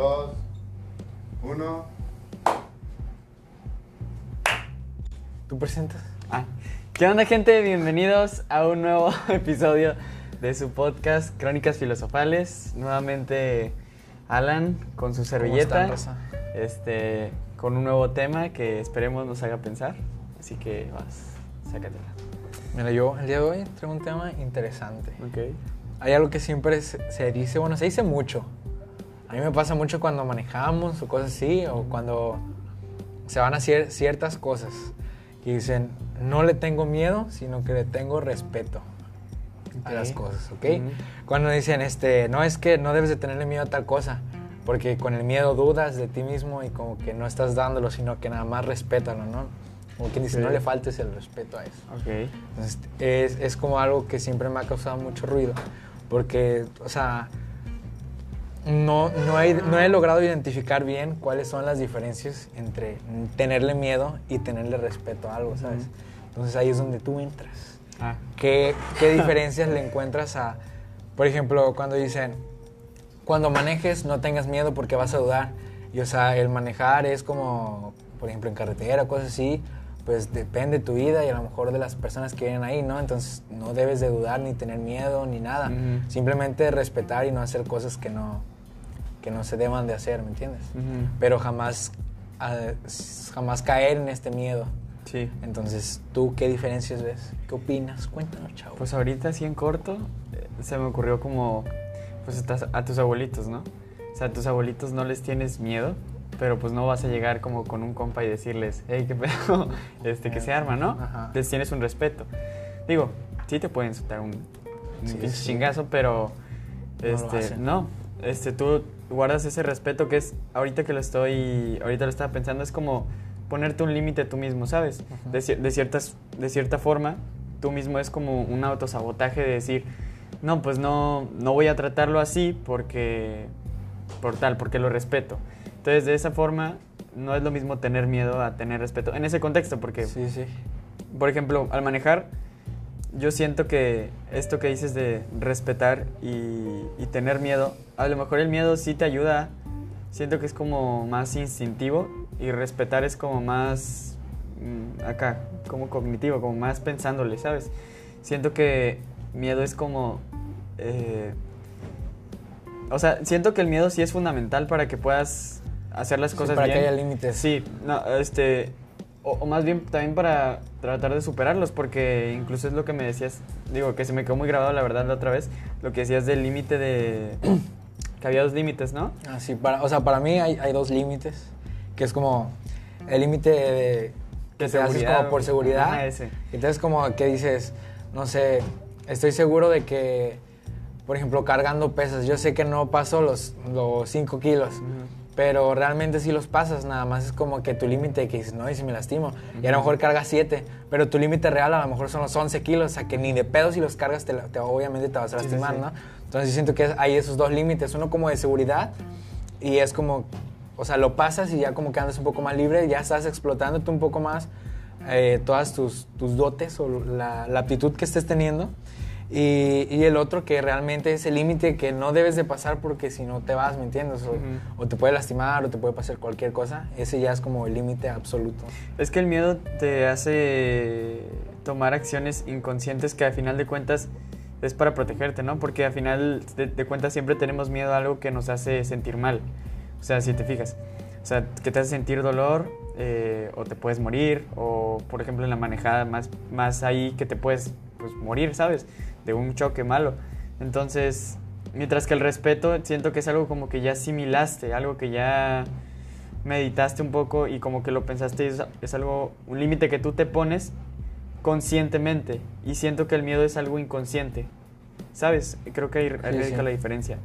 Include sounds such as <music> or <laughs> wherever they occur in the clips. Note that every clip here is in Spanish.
dos, uno. ¿Tú presentas? Ah. ¿Qué onda gente? Bienvenidos a un nuevo <laughs> episodio de su podcast Crónicas Filosofales. Nuevamente Alan con su servilleta. ¿Cómo están, raza? este, con un nuevo tema que esperemos nos haga pensar. Así que vas, sácatela. Mira, yo el día de hoy traigo un tema interesante. Ok. Hay algo que siempre se dice, bueno, se dice mucho. A mí me pasa mucho cuando manejamos o cosas así, o cuando se van a hacer ciertas cosas. Y dicen, no le tengo miedo, sino que le tengo respeto a Ok. las cosas, ¿ok? Cuando dicen, este, no es que no debes de tenerle miedo a tal cosa, porque con el miedo dudas de ti mismo y como que no estás dándolo, sino que nada más respétalo, ¿no? Como quien dice, Ok. no le faltes el respeto a eso. Ok. Entonces, es, es como algo que siempre me ha causado mucho ruido, porque, o sea, no, no, he, no he logrado identificar bien cuáles son las diferencias entre tenerle miedo y tenerle respeto a algo, ¿sabes? Ujú. Entonces ahí es donde tú entras. Ah. ¿Qué, qué diferencias le encuentras a, por ejemplo, cuando dicen, cuando manejes no tengas miedo porque vas a dudar? Y o sea, el manejar es como, por ejemplo, en carretera, cosas así, pues depende de tu vida y a lo mejor de las personas que vienen ahí, ¿no? Entonces no debes de dudar ni tener miedo ni nada. Simplemente respetar y no hacer cosas que no, que no se deban de hacer, ¿me entiendes? Ujú. Pero jamás, ah, jamás caer en este miedo. Sí. Entonces, ¿tú qué diferencias ves? ¿Qué opinas? Cuéntanos, chavo. Pues ahorita así en corto eh, se me ocurrió como pues estás a tus abuelitos, ¿no? O sea, a tus abuelitos no les tienes miedo, pero pues no vas a llegar como con un compa y decirles, hey, qué pedo, <laughs> este, que se arma, ¿no? Ajá. Les tienes un respeto. Digo, sí te pueden soltar un, un Sí, sí. chingazo, pero este, no, este, tú guardas ese respeto que es, ahorita que lo estoy, ahorita lo estaba pensando, es como ponerte un límite tú mismo, ¿sabes? De, de ciertas, de cierta forma, tú mismo es como un autosabotaje de decir, no, pues no, no voy a tratarlo así porque, por tal, porque lo respeto. Entonces, de esa forma, no es lo mismo tener miedo a tener respeto. En ese contexto, porque, Sí, sí. por ejemplo, al manejar, yo siento que esto que dices de respetar y, y tener miedo, a lo mejor el miedo sí te ayuda, siento que es como más instintivo y respetar es como más mm, acá, como cognitivo, como más pensándole, ¿sabes? Siento que miedo es como... eh, o sea, siento que el miedo sí es fundamental para que puedas hacer las Sí, cosas para bien. que haya límites. Sí, no, este, o, o más bien también para tratar de superarlos, porque incluso es lo que me decías, digo, que se me quedó muy grabado la verdad la otra vez, lo que decías del límite de, <clears throat> que había dos límites, ¿no? Ah, sí, para, o sea, para mí hay, hay dos límites, que es como el límite de que te haces como por seguridad. Ese. Entonces como que dices, no sé, estoy seguro de que, por ejemplo, cargando pesas, yo sé que no paso los 5 kilos, pero realmente sí los pasas, nada más es como que tu límite que dices, no, y si me lastimo, y a lo mejor cargas 7, pero tu límite real a lo mejor son los 11 kilos, o sea que ni de pedo si los cargas, te, te- obviamente te vas a Sí, sí, lastimar, sí. ¿no? Entonces yo siento que hay esos dos límites, uno como de seguridad y es como, o sea, lo pasas y ya como que andas un poco más libre, ya estás explotándote un poco más eh, todas tus, tus dotes o la, la aptitud que estés teniendo. Y, y el otro que realmente es el límite que no debes de pasar porque si no te vas, ¿me entiendes? O, te puede lastimar o te puede pasar cualquier cosa. Ese ya es como el límite absoluto. Es que el miedo te hace tomar acciones inconscientes que a final de cuentas es para protegerte, ¿no? Porque a final de, de cuentas siempre tenemos miedo a algo que nos hace sentir mal. O sea, si te fijas. O sea, que te hace sentir dolor eh, o te puedes morir o, por ejemplo, en la manejada más, más ahí que te puedes pues, morir, ¿sabes? De un choque malo. Entonces, mientras que el respeto siento que es algo como que ya asimilaste, algo que ya meditaste un poco y como que lo pensaste es, es algo, un límite que tú te pones conscientemente y siento que el miedo es algo inconsciente. ¿Sabes? Creo que ahí, ahí Sí, radica sí. la diferencia.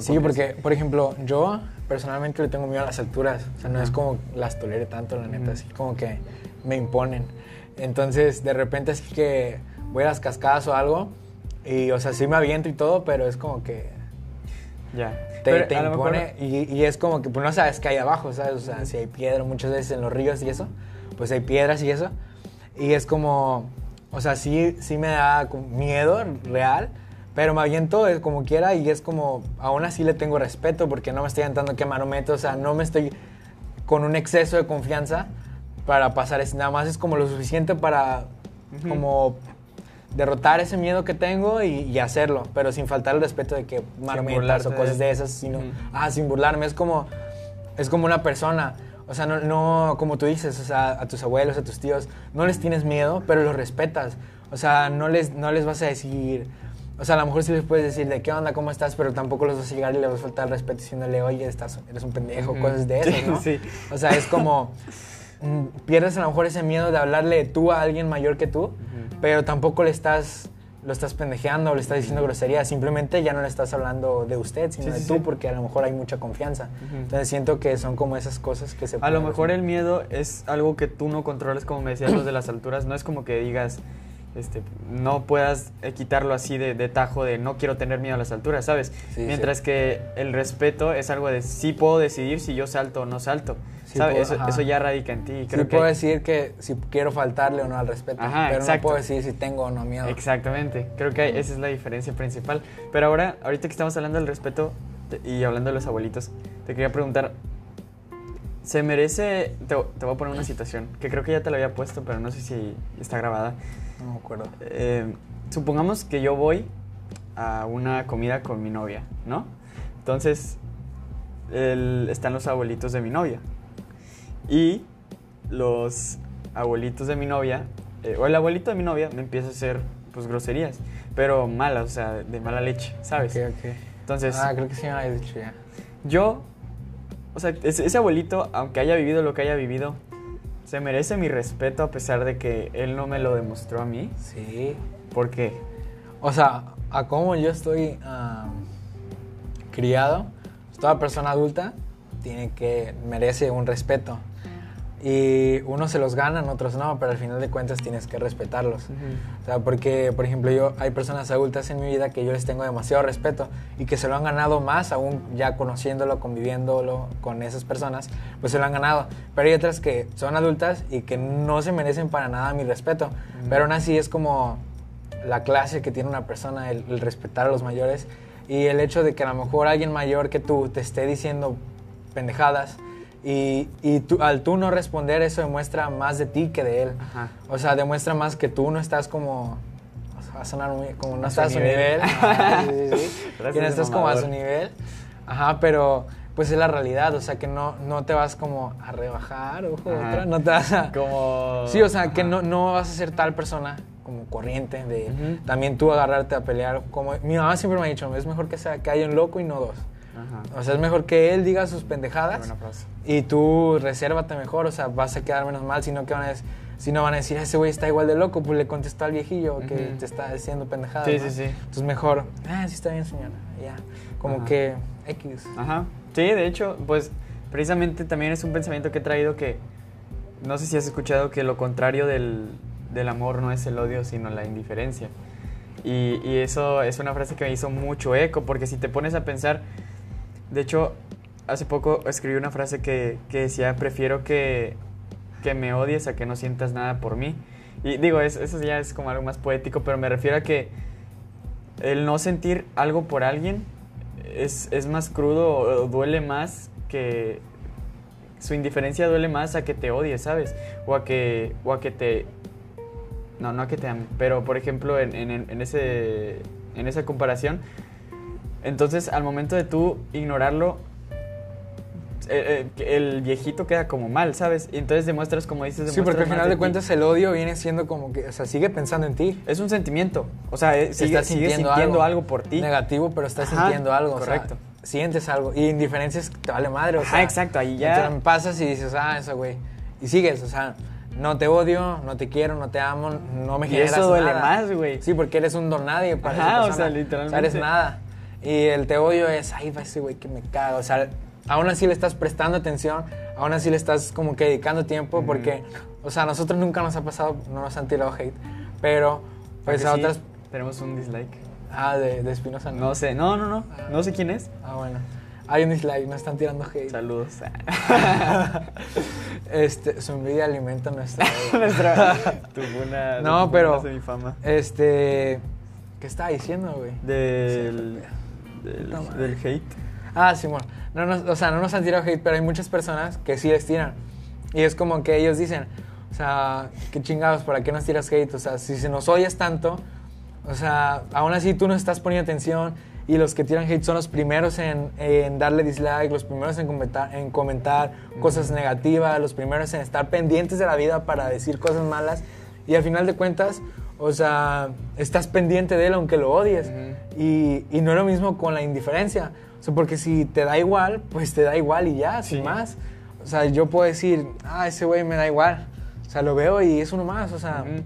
Sí, porque, por ejemplo, yo personalmente le tengo miedo a las alturas. O sea, no es como las tolere tanto, la neta. Así como que me imponen. Entonces, de repente, así que voy a las cascadas o algo. Y, o sea, sí me aviento y todo, pero es como que Ya. te, te impone. Y, y es como que, pues no sabes qué hay abajo, ¿sabes? O sea, si hay piedra muchas veces en los ríos y eso, pues hay piedras y eso. Y es como, o sea, sí, sí me da miedo real, Pero me aviento como quiera y es como, aún así le tengo respeto porque no me estoy aventando que marometo, o sea, no me estoy con un exceso de confianza para pasar eso. Nada más es como lo suficiente para Ujú. como derrotar ese miedo que tengo y, y hacerlo, pero sin faltar el respeto de que burlarte o cosas de esas, sino, ah, sin burlarme, es como, es como una persona. O sea, no, no, como tú dices, o sea, a tus abuelos, a tus tíos, no les tienes miedo, pero los respetas. O sea, no les, no les vas a decir, o sea, a lo mejor sí les puedes decir de qué onda, cómo estás, pero tampoco los vas a llegar y les vas a faltar el respeto diciéndole, oye, estás, eres un pendejo, cosas de <laughs> Sí, ¿no? sí. O sea, es como, pierdes a lo mejor ese miedo de hablarle tú a alguien mayor que tú, pero tampoco le estás, lo estás pendejeando o le estás diciendo grosería, simplemente ya no le estás hablando de usted, sino Sí, de sí, tú, sí. porque a lo mejor hay mucha confianza. Entonces siento que son como esas cosas que se A lo mejor el miedo es algo que tú no controlas, como me decías los de las alturas. No es como que digas, este, no puedas quitarlo así de, de tajo de no quiero tener miedo a las alturas, ¿sabes? Sí, Mientras que el respeto es algo de sí puedo decidir si yo salto o no salto. Sí ¿sabes? puedo- eso, ya radica en ti. y Sí Creo que puedo decir que si quiero faltarle o no al respeto, Ajá, pero exacto. no puedo decir si tengo o no miedo. Exactamente, creo que esa es la diferencia principal. Pero ahora, ahorita que estamos hablando del respeto y hablando de los abuelitos, te quería preguntar, ¿se merece, te, te voy a poner una situación, que creo que ya te la había puesto, pero no sé si está grabada. No me acuerdo. Eh, supongamos que yo voy a una comida con mi novia, ¿no? Entonces, el- están los abuelitos de mi novia. Y los abuelitos de mi novia, eh, o el abuelito de mi novia, me empieza a hacer, pues, groserías, pero malas, o sea, de mala leche, ¿sabes? Ok, ok. Entonces, ah, creo que sí me habías dicho ya. yo, o sea, ese, ese abuelito, aunque haya vivido lo que haya vivido, se merece mi respeto a pesar de que él no me lo demostró a mí. Sí. ¿Por qué? O sea, a cómo yo estoy criado, toda persona adulta tiene que, merece un respeto. Y unos se los ganan, otros no, pero al final de cuentas tienes que respetarlos. O sea, porque, por ejemplo, yo hay personas adultas en mi vida que yo les tengo demasiado respeto y que se lo han ganado más, aún ya conociéndolo, conviviéndolo con esas personas, pues se lo han ganado. Pero hay otras que son adultas y que no se merecen para nada mi respeto. Pero aún así es como la clase que tiene una persona, el, el respetar a los mayores y el hecho de que a lo mejor alguien mayor que tú te esté diciendo pendejadas y, y tú- al tú no responder eso demuestra más de ti que de él. Ajá. O sea, demuestra más que tú no estás como. Va a sonar muy. Como no A estás a su nivel. nivel. <laughs> Ajá, sí, sí, sí. Que no estás como a su nivel. Ajá, pero pues es la realidad. O sea, que no, no te vas como a rebajar, ojo, otra. No te vas a. Como... Sí, o sea, que Ajá. no, no vas a ser tal persona como corriente de Ujú. también tú agarrarte a pelear. Como mi mamá siempre me ha dicho, es mejor que sea que haya un loco y no dos. Ajá. O sea, es mejor que él diga sus pendejadas y tú resérvate mejor, o sea, vas a quedar menos mal, sino que van a decir, si no van a decir, ese güey está igual de loco, pues le contestó al viejillo que Ujú. te está diciendo pendejadas. Sí, ¿no? sí, sí. Entonces mejor, ah, sí está bien, señora, ya. Como Ajá. que X. Ajá. Sí, de hecho, pues precisamente también es un pensamiento que he traído que no sé si has escuchado que lo contrario del, del amor no es el odio, sino la indiferencia. Y, y eso es una frase que me hizo mucho eco, porque si te pones a pensar, de hecho, hace poco escribí una frase que, que decía, prefiero que, que me odies a que no sientas nada por mí. Y digo, es- eso ya es como algo más poético, pero me refiero a que el no sentir algo por alguien es, es más crudo o duele más que su indiferencia duele más a que te odie, ¿sabes? O a que o a que te no, no a que te ame, pero por ejemplo en- en ese en esa comparación entonces al momento de tú ignorarlo eh, eh, el viejito queda como mal, ¿sabes? Y entonces demuestras como dices Sí, porque demuestras al final de ti. cuentas el odio viene siendo como que, o sea, sigue pensando en ti. es un sentimiento, o sea, eh, sigue, sintiendo, algo. por ti. Negativo, pero estás Ajá, sintiendo algo. o sea, correcto. sientes algo. Y indiferencia es que te vale madre. O sea, exacto, ahí ya- entonces pasas y dices, ah, eso, güey. Y sigues, o sea, no te odio, no te quiero, no te amo, no me Y generas eso duele nada. más, güey. Sí, porque eres un don nadie para Ajá, esa o sea, literalmente. eres nada. Y el te odio es, ay, va ese güey que me caga. O sea, aún así le estás prestando atención, aún así le estás como que dedicando tiempo, porque, o sea, a nosotros nunca nos ha pasado, no nos han tirado hate, pero pues a sí, otras... tenemos un dislike. Ah, de, de Espinosa No sé, no, no, no. No sé quién es. Ah, bueno. Hay un dislike, no están tirando hate. Saludos. <laughs> Este, su envidia alimenta nuestra... <laughs> Nuestra. <laughs> Una. No, pero-. Este, ¿Qué estaba diciendo, güey? Del, del, No, mames. del hate. Ah, sí, bueno. No nos, o sea, no nos han tirado hate, pero hay muchas personas que sí les tiran. Y es como que ellos dicen, o sea, qué chingados, ¿para qué nos tiras hate? O sea, si se nos odias tanto, o sea, aún así tú no estás poniendo atención y los que tiran hate son los primeros en, en darle dislike, los primeros en comentar, en comentar cosas negativas, los primeros en estar pendientes de la vida para decir cosas malas. Y al final de cuentas, o sea, estás pendiente de él aunque lo odies. y, y no es lo mismo con la indiferencia. O sea, porque si te da igual, pues te da igual y ya, sin Sí. más. O sea, yo puedo decir, ah, ese güey me da igual. O sea, lo veo y es uno más. O sea, Ujú.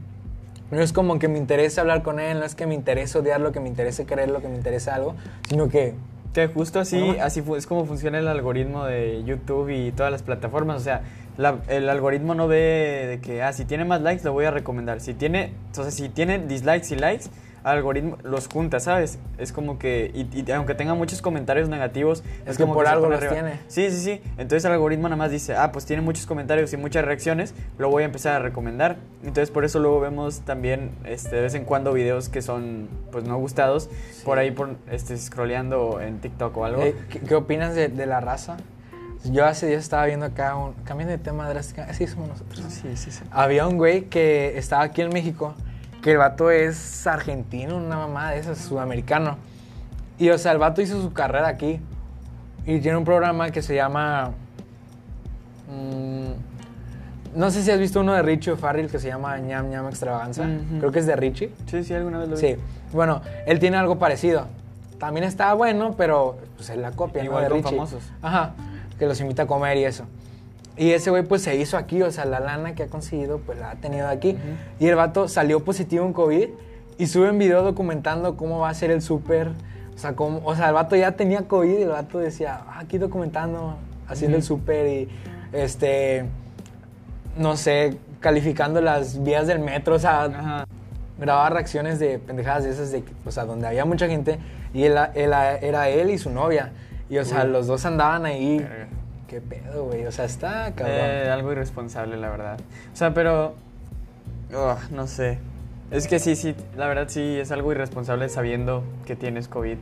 no es como que me interese hablar con él, no es que me interese odiarlo, que me interese quererlo, que me interese algo, sino que Que justo así, así es como funciona el algoritmo de YouTube y todas las plataformas. O sea, la- el algoritmo no ve de que, ah, si tiene más likes, lo voy a recomendar. Si tiene, entonces, si tiene dislikes y likes, el algoritmo los junta, ¿sabes? Es como que, y, y aunque tenga muchos comentarios negativos, Es que como por se algo los tiene. Sí, sí, sí. Entonces el algoritmo nada más dice, ah, pues tiene muchos comentarios y muchas reacciones, lo voy a empezar a recomendar. Entonces por eso luego vemos también este, de vez en cuando videos que son pues no gustados, por ahí por este scrolleando en TikTok o algo. Eh, ¿qué, qué opinas de, de la raza? Yo hace días estaba viendo acá, un, cambiando de tema drásticamente, así somos nosotros. Sí, sí, sí. Había un güey que estaba aquí en México, que el vato es argentino, una mamá de esas, sudamericano. Y o sea, el vato hizo su carrera aquí. Y tiene un programa que se llama... mm, no sé si has visto uno de Richie O'Farrell que se llama ñam ñam extravaganza. Ujú. Creo que es de Richie. Sí, sí, alguna vez lo vi. Sí. Bueno, él tiene algo parecido. También está bueno, pero pues es la copia, ¿no? Igual de con Richie. famosos. Ajá. Que los invita a comer y eso. Y ese güey pues se hizo aquí, o sea, la lana que ha conseguido pues la ha tenido aquí. Y el vato salió positivo en COVID y sube un video documentando cómo va a ser el súper. O sea, cómo, o sea, el vato ya tenía COVID y el vato decía, ah, aquí documentando, haciendo el súper y este, no sé, calificando las vías del metro, o sea, Ajá. grababa reacciones de pendejadas de esas de o sea, donde había mucha gente y él, él- era él y su novia. Y o sea, Uy. los dos andaban ahí. Verga. Qué pedo, güey. O sea, está cabrón. Eh, algo irresponsable, la verdad. O sea, pero. Ugh, no sé. Es que sí, sí, la verdad sí es algo irresponsable sabiendo que tienes COVID.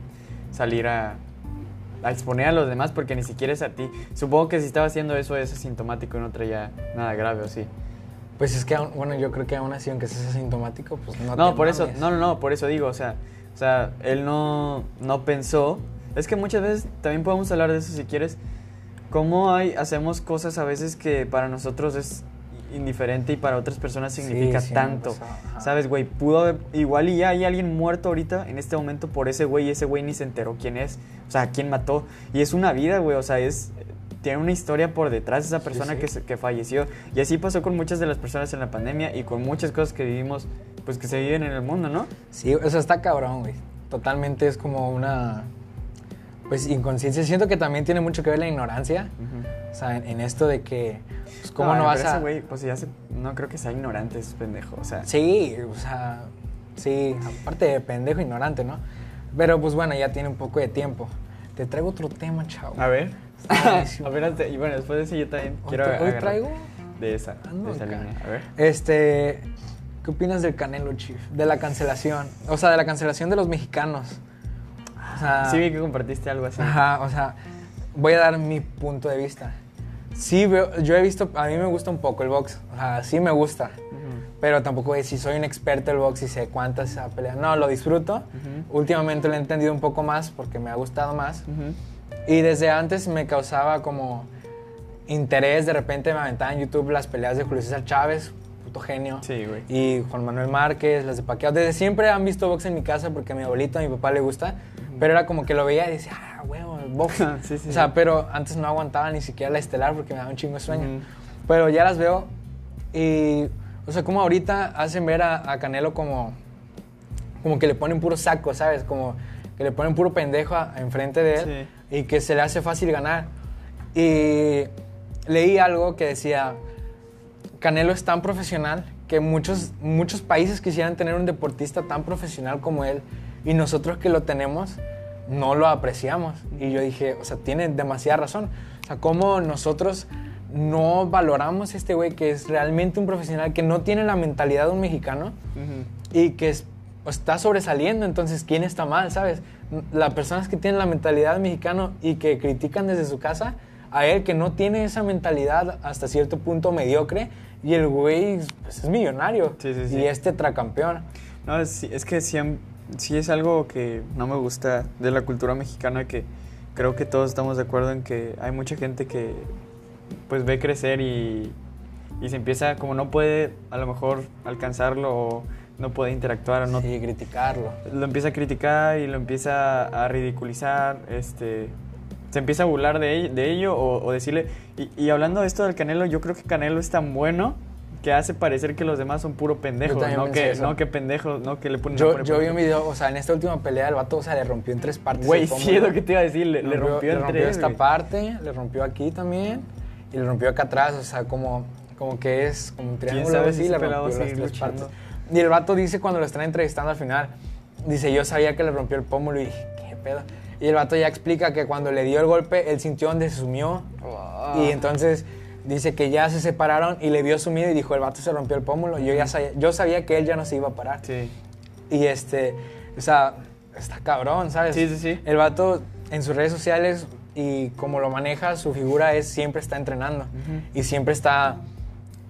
Salir a, a exponer a los demás porque ni siquiera es a ti. Supongo que si estaba haciendo eso es asintomático y no traía nada grave, ¿o sí? Pues es que, bueno, yo creo que aún así, aunque seas asintomático, pues no No, te por eso, mames. no, no, no, por eso digo, o sea, o sea, él no, no pensó. Es que muchas veces también podemos hablar de eso si quieres. Cómo hay, hacemos cosas a veces que para nosotros es indiferente y para otras personas significa sí tanto. ¿Sabes, güey? Pudo haber, igual y ya hay alguien muerto ahorita en este momento por ese güey y ese güey ni se enteró quién es, o sea, quién mató. Y es una vida, güey, o sea, es tiene una historia por detrás de esa persona sí. Que, que falleció. Y así pasó con muchas de las personas en la pandemia y con muchas cosas que vivimos, pues que se viven en el mundo, ¿no? Sí, o sea, está cabrón, güey. Totalmente es como una. Pues inconsciencia. Siento que también tiene mucho que ver la ignorancia. O sea, en, en esto de que. Pues, ¿cómo no, pero vas a.? güey, pues ya se, no creo que sea ignorante, es pendejo, o sea. Sí, o sea. Sí, aparte de pendejo, ignorante, ¿no? Pero pues bueno, ya tiene un poco de tiempo. Te traigo otro tema, chavo. A ver. A ver, <laughs> y bueno, después de eso yo también Hoy quiero tra- hoy traigo- de esa, Ando de esa línea. A ver. Este, ¿qué opinas del Canelo Chief? De la cancelación. O sea, de la cancelación de los mexicanos. O sea, sí vi que compartiste algo así. Ajá, o sea, voy a dar mi punto de vista. Sí, veo, yo he visto, a mí me gusta un poco el box. O sea, sí me gusta. Ujú. Pero tampoco es si soy un experto del box y sé cuántas se pelea. No, lo disfruto. Ujú. Últimamente lo he entendido un poco más porque me ha gustado más. Ujú. Y desde antes me causaba como interés. De repente me aventaba en YouTube las peleas de Julio César Chávez, puto genio. Sí, güey. Y Juan Manuel Márquez, las de Paquiao. Desde siempre han visto box en mi casa porque a mi abuelito, a mi papá le gusta. Pero era como que lo veía y decía, ah, huevo, box. <laughs> Sí, sí, o sea, sí. pero antes no aguantaba ni siquiera la estelar porque me daba un chingo de sueño. Pero ya las veo y, o sea, como ahorita hacen ver a, a Canelo como, como que le ponen puro saco, ¿sabes? Como que le ponen puro pendejo a- enfrente de él y que se le hace fácil ganar. Y leí algo que decía, Canelo es tan profesional que muchos, muchos países quisieran tener un deportista tan profesional como él y nosotros que lo tenemos no lo apreciamos. Y yo dije, o sea, tiene demasiada razón. O sea, cómo nosotros no valoramos a este güey que es realmente un profesional, que no tiene la mentalidad de un mexicano Ujú. y que es está sobresaliendo, entonces ¿quién está mal, sabes? Las personas que tienen la mentalidad mexicano y que critican desde su casa a él que no tiene esa mentalidad hasta cierto punto mediocre y el güey pues, es millonario Sí, sí, sí. y es tetracampeón. No, es, es que sí, sí es algo que no me gusta de la cultura mexicana que creo que todos estamos de acuerdo en que hay mucha gente que pues ve crecer y, y se empieza, como no puede a lo mejor alcanzarlo o no puede interactuar o no, Sí, criticarlo. lo empieza a criticar y lo empieza a ridiculizar, este, se empieza a burlar de, ello- de ello o, o decirle, y, y hablando de esto del Canelo, yo creo que Canelo es tan bueno que hace parecer que los demás son puro pendejos, no que, eso. no que pendejos, no que le ponen Yo, yo vi un video, o sea, en esta última pelea el vato, o sea, le rompió en tres partes. Güey, sí es lo que te iba a decir, le, le rompió en tres, esta güey. parte, le rompió aquí también y le rompió acá atrás, o sea, como, como que es como un triángulo así, si le rompió las tres luchando? partes. Y el vato dice cuando lo están entrevistando al final, dice, yo sabía que le rompió el pómulo y dije, qué pedo. Y el vato ya explica que cuando le dio el golpe, él sintió donde se sumió Ah. y entonces dice que ya se separaron y le vio sumido y dijo, el vato se rompió el pómulo. Yo ya sabía, yo sabía que él ya no se iba a parar. Sí. Y este, o sea, está cabrón, ¿sabes? Sí, sí, sí. El vato en sus redes sociales y como lo maneja, su figura es siempre está entrenando y siempre está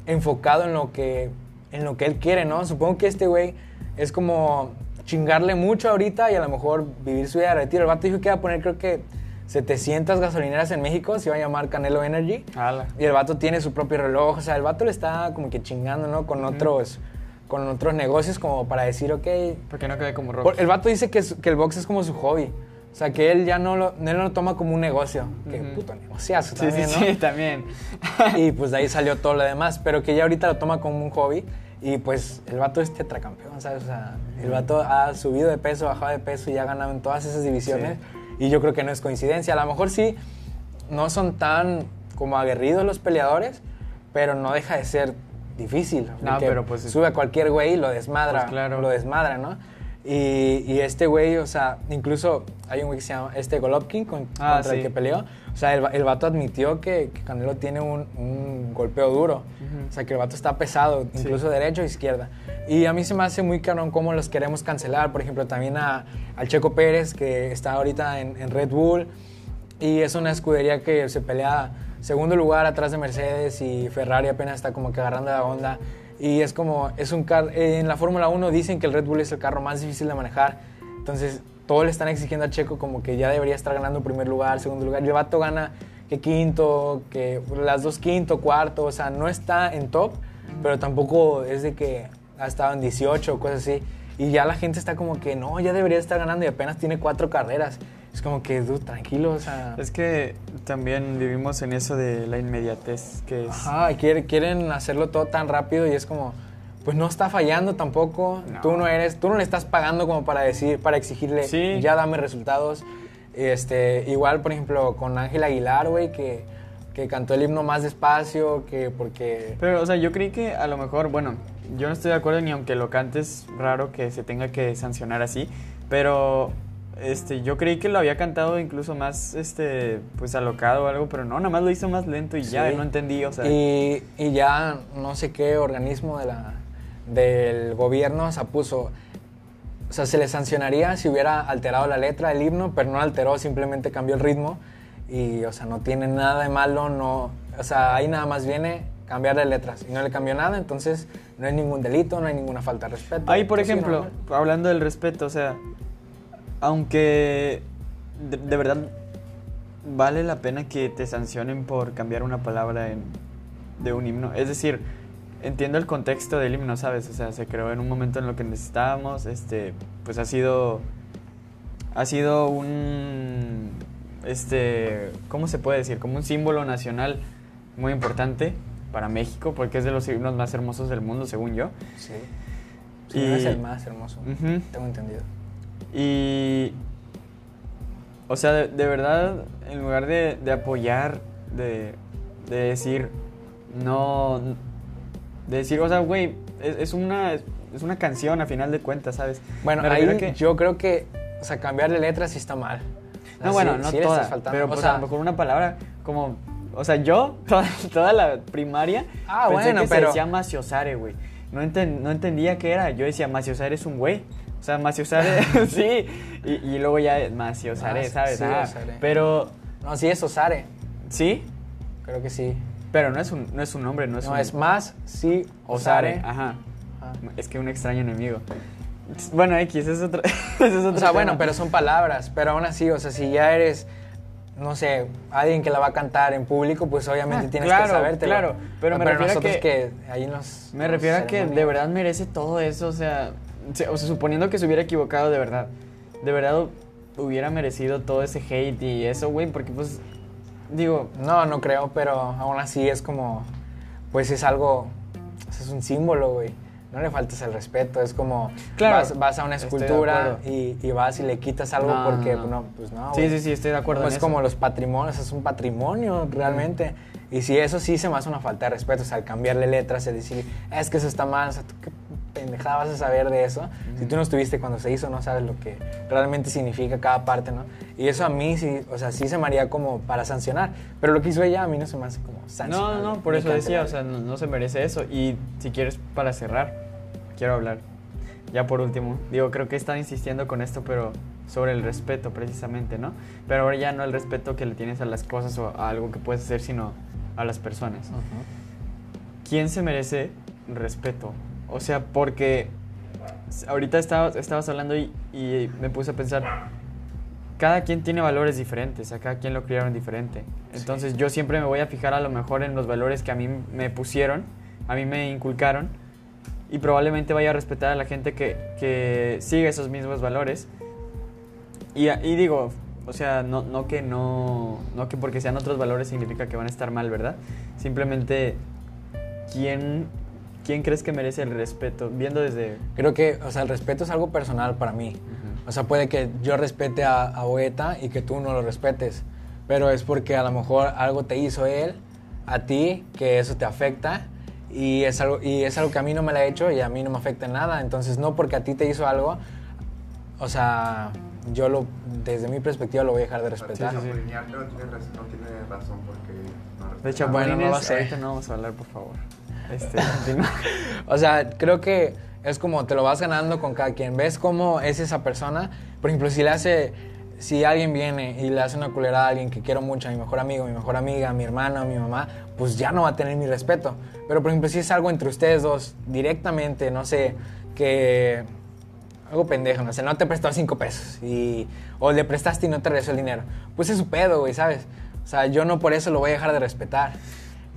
enfocado en lo que en lo que él quiere, ¿no? Supongo que este güey es como chingarle mucho ahorita y a lo mejor vivir su vida de retiro. El vato dijo que iba a poner creo que 700 gasolineras en México, se iba a llamar Canelo Energy. Ala. Y el vato tiene su propio reloj, o sea, el vato le está como que chingando, ¿no? Con otros con otros negocios como para decir, ok, Porque no quede como rock. el vato dice que, su- que el box es como su hobby. O sea, que él ya no lo, él no lo toma como un negocio. Que Ujú. puto negociazo Sí, también, sí, ¿no? sí, también. <laughs> Y pues de ahí salió todo lo demás. Pero que ya ahorita lo toma como un hobby. Y pues el vato es tetracampeón, ¿sabes? O sea, el vato ha subido de peso, bajado de peso y ha ganado en todas esas divisiones. Y yo creo que no es coincidencia. A lo mejor sí, no son tan como aguerridos los peleadores, pero no deja de ser difícil. No, pero pues- Sube a cualquier güey y lo desmadra. Pues claro. Lo desmadra, ¿no? Y, y este güey, o sea, incluso hay un güey que se llama este Golovkin con- Ah, contra el sí. que peleó. O sea, el, el vato admitió que, que Canelo tiene un, un golpeo duro. O sea, que el vato está pesado, Sí. incluso derecho e izquierda. Y a mí se me hace muy cabrón cómo los queremos cancelar. Por ejemplo, también a, al Checo Pérez, que está ahorita en, en Red Bull. Y es una escudería que se pelea segundo lugar atrás de Mercedes y Ferrari apenas está como que agarrando la onda. Y es como, es un carro, en la Fórmula 1 dicen que el Red Bull es el carro más difícil de manejar. Entonces, todos le están exigiendo a Checo como que ya debería estar ganando primer lugar, segundo lugar. Y el vato gana que quinto, que las dos quinto, cuarto. O sea, no está en top, pero tampoco es de que ha estado en 18 o cosas así. Y ya la gente está como que, no, ya debería estar ganando y apenas tiene cuatro carreras. Es como que, dude, tranquilo, o sea... Es que también vivimos en eso de la inmediatez, que es... Ajá, y quiere- quieren hacerlo todo tan rápido y es como, pues no está fallando tampoco. No. Tú no eres, tú no le estás pagando como para decir, para exigirle, Sí. ya dame resultados. Este, igual, por ejemplo, con Ángel Aguilar, güey, que, que cantó el himno más despacio, que porque... Pero, o sea, yo creí que a lo mejor, bueno, yo no estoy de acuerdo ni aunque lo cantes raro que se tenga que sancionar así, pero este, yo creí que lo había cantado incluso más, este, pues alocado o algo, pero no, nada más lo hizo más lento y ya, Sí. no entendí, o sea, Y, y ya no sé qué organismo de la, del gobierno se puso. O sea, se le sancionaría si hubiera alterado la letra del himno, pero no alteró, simplemente cambió el ritmo. Y, o sea, no tiene nada de malo, no. O sea, ahí nada más viene cambiar de letras. Y no le cambió nada, entonces no hay ningún delito, no hay ninguna falta de respeto. Ahí, por sí, ejemplo, hablando del respeto, o sea, aunque de, de verdad vale la pena que te sancionen por cambiar una palabra en, de un himno. Es decir, entiendo el contexto del himno, ¿sabes? O sea, se creó en un momento en lo que necesitábamos, este, pues ha sido, ha sido un, este, ¿cómo se puede decir? Como un símbolo nacional muy importante para México, porque es de los himnos más hermosos del mundo, según yo. Sí. Sí, no es el más hermoso. Tengo entendido. Y. O sea, de, de verdad, en lugar de, de apoyar, de, de decir, no. De decir, o sea, güey, es, es una, es una canción a final de cuentas, ¿sabes? Bueno, ahí que- yo creo que, o sea, cambiarle letras sí está mal. O No, bueno, no sí toda, pero O pues, sea, a lo mejor una palabra como... O sea, yo, <laughs> toda, toda la primaria, Ah, pensé bueno, que pero- se decía maciosare, güey. No, enten- no entendía qué era. Yo decía, maciosare es un güey. O sea, Maciosare, <laughs> <laughs> sí. Y, y luego ya Maciosare, Ah, ¿sabes? sí, Ah, Osare. pero, No, sí es Osare. ¿sí? Creo que sí. Pero no es un, no es un nombre, no es No, un... es más, sí, Osare, Osare. ajá. Ajá. Es que un extraño enemigo. Bueno, X, es otro, <laughs> es otro O sea, bueno, tema. pero son palabras, pero aún así, o sea, si ya eres, no sé, alguien que la va a cantar en público, pues obviamente Ah, tienes claro, que sabértelo. claro, pero me refiero a nosotros que- que, ahí nos... Me nos refiero a que de verdad merece todo eso, o sea, se- o sea, suponiendo que se hubiera equivocado de verdad, de verdad hubiera merecido todo ese hate y eso, güey, porque pues, digo, No, no creo, pero aún así es como, pues es algo, es un símbolo, güey. No le faltas el respeto, es como Claro, vas, vas a una escultura y, y vas y le quitas algo No, porque, no, no. pues no. sí, güey. sí, sí, estoy de acuerdo en es eso. como los patrimonios, es un patrimonio realmente. Y si eso sí se me hace una falta de respeto, o sea, al cambiarle letras, el decir, es que eso está mal, o sea, ¿tú qué pendejada vas a saber de eso? Si tú no estuviste cuando se hizo, no sabes lo que realmente significa cada parte, ¿no? Y eso a mí sí, o sea, sí se me haría como para sancionar. Pero lo que hizo ella a mí no se me hace como No, sancionar. no, no, por eso decía, o sea, no, no se merece eso. Y si quieres, para cerrar, quiero hablar, ya por último, digo, creo que están insistiendo con esto, pero sobre el respeto precisamente, ¿no? Pero ahora ya no el respeto que le tienes a las cosas o a algo que puedes hacer, sino a las personas. Ujú. ¿Quién se merece respeto? O sea, porque ahorita estabas, estabas hablando y, y me puse a pensar, cada quien tiene valores diferentes, a cada quien lo criaron diferente. Entonces yo siempre me voy a fijar a lo mejor en los valores que a mí me pusieron, a mí me inculcaron, y probablemente vaya a respetar a la gente que, que sigue esos mismos valores. Y, y digo, o sea, no, no que no, no que porque sean otros valores significa que van a estar mal, ¿verdad? Simplemente, ¿quién, quién crees que merece el respeto? Viendo desde... Creo que, o sea, el respeto es algo personal para mí. O sea, puede que yo respete a, a Boeta y que tú no lo respetes, pero es porque a lo mejor algo te hizo él a ti que eso te afecta y es algo, y es algo que a mí no me lo ha hecho y a mí no me afecta en nada. Entonces, no porque a ti te hizo algo, o sea, yo lo, desde mi perspectiva lo voy a dejar de respetar. Sí, sí, sí. No tiene, raz- no tiene razón porque no De hecho, Bueno, no lo sé. ahorita no vamos a hablar, por favor. Este. <laughs> O sea, creo que es como te lo vas ganando con cada quien. ¿Ves cómo es esa persona? Por ejemplo, si le hace, si alguien viene y le hace una culera a alguien que quiero mucho, a mi mejor amigo, mi mejor amiga, mi hermana, mi mamá, pues ya no va a tener mi respeto. Pero por ejemplo, si es algo entre ustedes dos, directamente, no sé, que algo pendejo, no sé, no te prestó cinco pesos y, o le prestaste y no te regresó el dinero. Pues es su pedo, güey, ¿sabes? O sea, yo no por eso lo voy a dejar de respetar.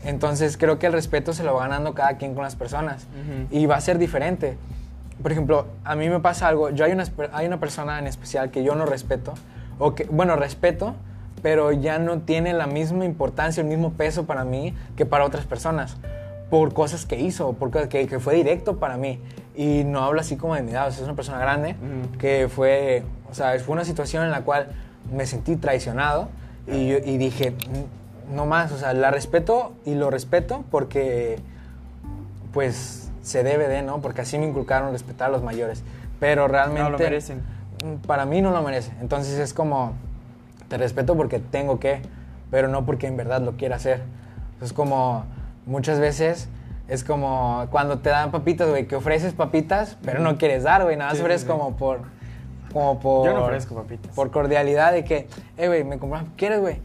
Entonces creo que el respeto se lo va ganando cada quien con las personas. Y va a ser diferente. Por ejemplo, a mí me pasa algo, yo hay una, hay una persona en especial que yo no respeto, o que, bueno, respeto, pero ya no tiene la misma importancia, el mismo peso para mí que para otras personas, por cosas que hizo, por cosas que, que fue directo para mí. Y no hablo así como de mi edad, o sea, es una persona grande que fue, o sea, fue una situación en la cual me sentí traicionado y, dije, "Mm, no más, o sea, la respeto y lo respeto porque pues se debe de, ¿no? Porque así me inculcaron respetar a los mayores. Pero realmente... No lo merecen. Para mí no lo merece. Entonces es como, te respeto porque tengo que, pero no porque en verdad lo quiera hacer. Es como, muchas veces es como cuando te dan papitas, güey, que ofreces papitas, pero no quieres dar, güey, nada más sí, ofreces sí. como por... Como por, Yo no ofrezco papitas. Por cordialidad de que, eh, güey, me compras, ¿quieres, güey?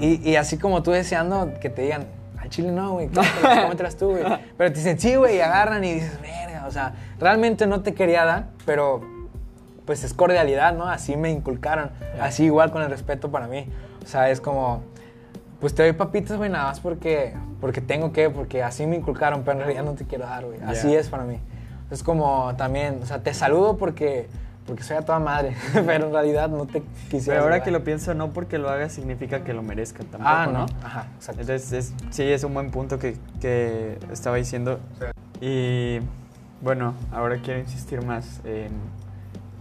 Y, y así como tú deseando que te digan, al chile no, güey, cómetelas, cómetelas tú, güey. <laughs> Pero te dicen, sí, güey, y agarran y dices, verga, o sea, realmente no te quería dar, pero pues es cordialidad, ¿no? Así me inculcaron, así igual con el respeto para mí. O sea, es como, pues te doy papitas, güey, nada más porque, porque tengo que, porque así me inculcaron, pero en realidad no te quiero dar, güey. Así es para mí. Es como también, o sea, te saludo porque, porque soy a toda madre, <laughs> pero en realidad no te quisiera. Pero ahora que lo pienso, no porque lo haga significa que lo merezca tampoco, Ah, ¿no? no. Ajá, exacto. Entonces, es- sí, es un buen punto que, que estaba diciendo. Y bueno, ahora quiero insistir más en,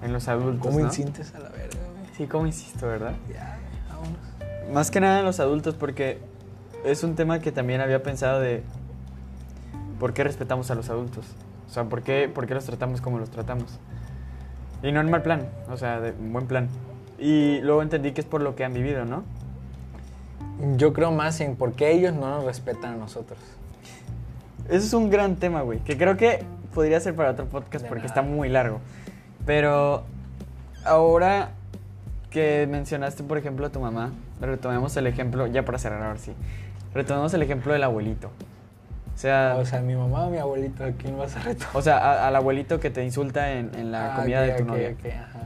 en los adultos. ¿Cómo ¿no? insistes a la verga, güey? Sí, como insisto, ¿verdad? Ya, vámonos. Más que nada en los adultos, porque es un tema que también había pensado de por qué respetamos a los adultos. O sea, por qué, por qué los tratamos como los tratamos. Y no en mal plan, o sea, de en buen plan. Y luego entendí que es por lo que han vivido, ¿no? Yo creo más en por qué ellos no nos respetan a nosotros. Eso es un gran tema, güey, que creo que podría ser para otro podcast De porque nada. está muy largo. Pero ahora que mencionaste, por ejemplo, a tu mamá, retomemos el ejemplo, ya para cerrar ahora sí, retomemos el ejemplo del abuelito. O sea, O sea, mi mamá o mi abuelito, ¿a quién vas a retomar? o sea a- al abuelito que te insulta en, en la Ah, comida de tu ok, novia. ok, ajá.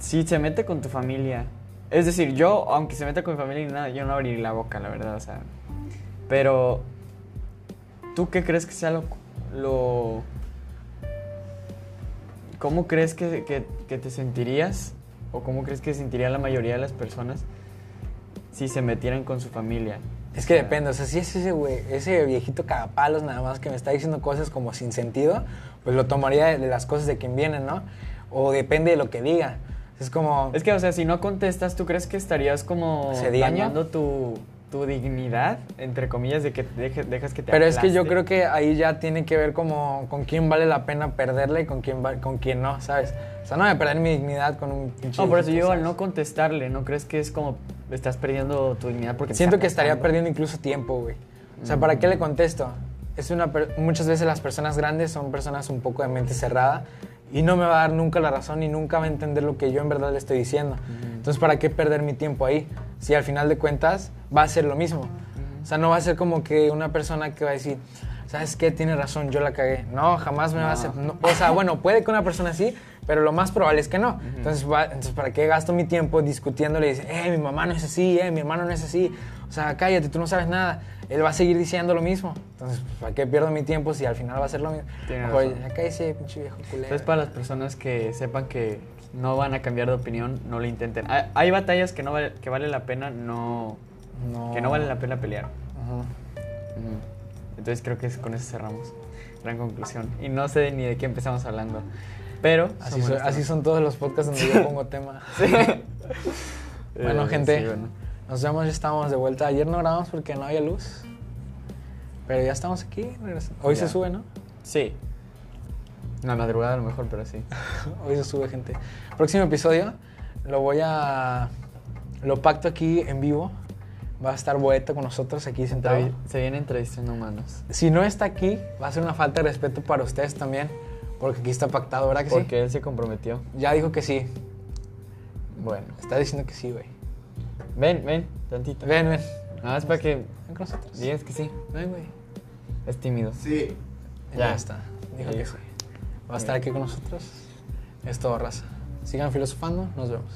Si se mete con tu familia. Es decir, yo, aunque se meta con mi familia y nada, yo no abriría la boca, la verdad, o sea. Pero, ¿tú qué crees que sea lo... lo ¿Cómo crees que, que- que te sentirías? ¿O cómo crees que se sentiría la mayoría de las personas si se metieran con su familia? Es que depende, o sea, si es ese güey, ese viejito cagapalos nada más que me está diciendo cosas como sin sentido, pues lo tomaría de, las cosas de quien viene, ¿no? O depende de lo que diga. Es como... Es que, o sea, si no contestas, ¿tú crees que estarías como dañando tu, tu dignidad, entre comillas, de que deje- dejas que te Pero es que yo aplaste? creo que ahí ya tiene que ver como con quién vale la pena perderle y con quién, va- con quién no, ¿sabes? O sea, no voy a perder mi dignidad con un pinche No, por eso yo al no contestarle, ¿no crees que es como estás perdiendo tu dignidad porque Siento que estaría perdiendo incluso tiempo, güey. O sea, ¿para qué le contesto? Es una muchas veces las personas grandes son personas un poco de mente cerrada y no me va a dar nunca la razón y nunca va a entender lo que yo en verdad le estoy diciendo. Entonces, ¿para qué perder mi tiempo ahí? Si al final de cuentas va a ser lo mismo. O sea, no va a ser como que una persona que va a decir, ¿sabes qué? Tiene razón, yo la cagué. No, jamás me va a hacer... no. O sea, bueno, puede que una persona así, pero lo más probable es que no. entonces, va- entonces, ¿para qué gasto mi tiempo discutiéndole y dice, eh, mi mamá no es así, eh, mi hermano no es así? O sea, cállate, tú no sabes nada. Él va a seguir diciendo lo mismo. Entonces, pues, ¿para qué pierdo mi tiempo si al final va a ser lo mismo? Ya cállese, pinche viejo culero. Entonces, para las personas que sepan que no van a cambiar de opinión, no lo intenten. Hay, hay batallas que no vale, que vale la pena no, no. que no vale la pena pelear. Ajá. Entonces creo que es- con eso cerramos. Gran conclusión. Y no sé ni de qué empezamos hablando. Pero Así, son son, así todos los podcasts donde yo pongo tema. <laughs> Bueno, Eh, gente, sí, bueno. Nos vemos, ya estamos de vuelta. Ayer no grabamos porque no había luz. Pero ya estamos aquí. Hoy Ya. se sube, ¿no? Sí. La madrugada a lo mejor, pero sí. <laughs> Hoy se sube, gente. Próximo episodio lo voy a. Lo pacto aquí en vivo. Va a estar Boeto con nosotros aquí sentado. Se viene entrevistando humanos. Si no está aquí, va a ser una falta de respeto para ustedes también. Porque aquí está pactado, ¿verdad que sí? Porque él se comprometió. Ya dijo que sí. Bueno. Está diciendo que sí, güey. Ven, ven, tantito. Ven, ven. Nada más para que Ven con nosotros. digas que sí. Ven, güey. Es tímido. Sí. Ya, Ya. está. Dijo que sí. Va a estar aquí con nosotros. Es todo raza. Sigan filosofando. Nos vemos.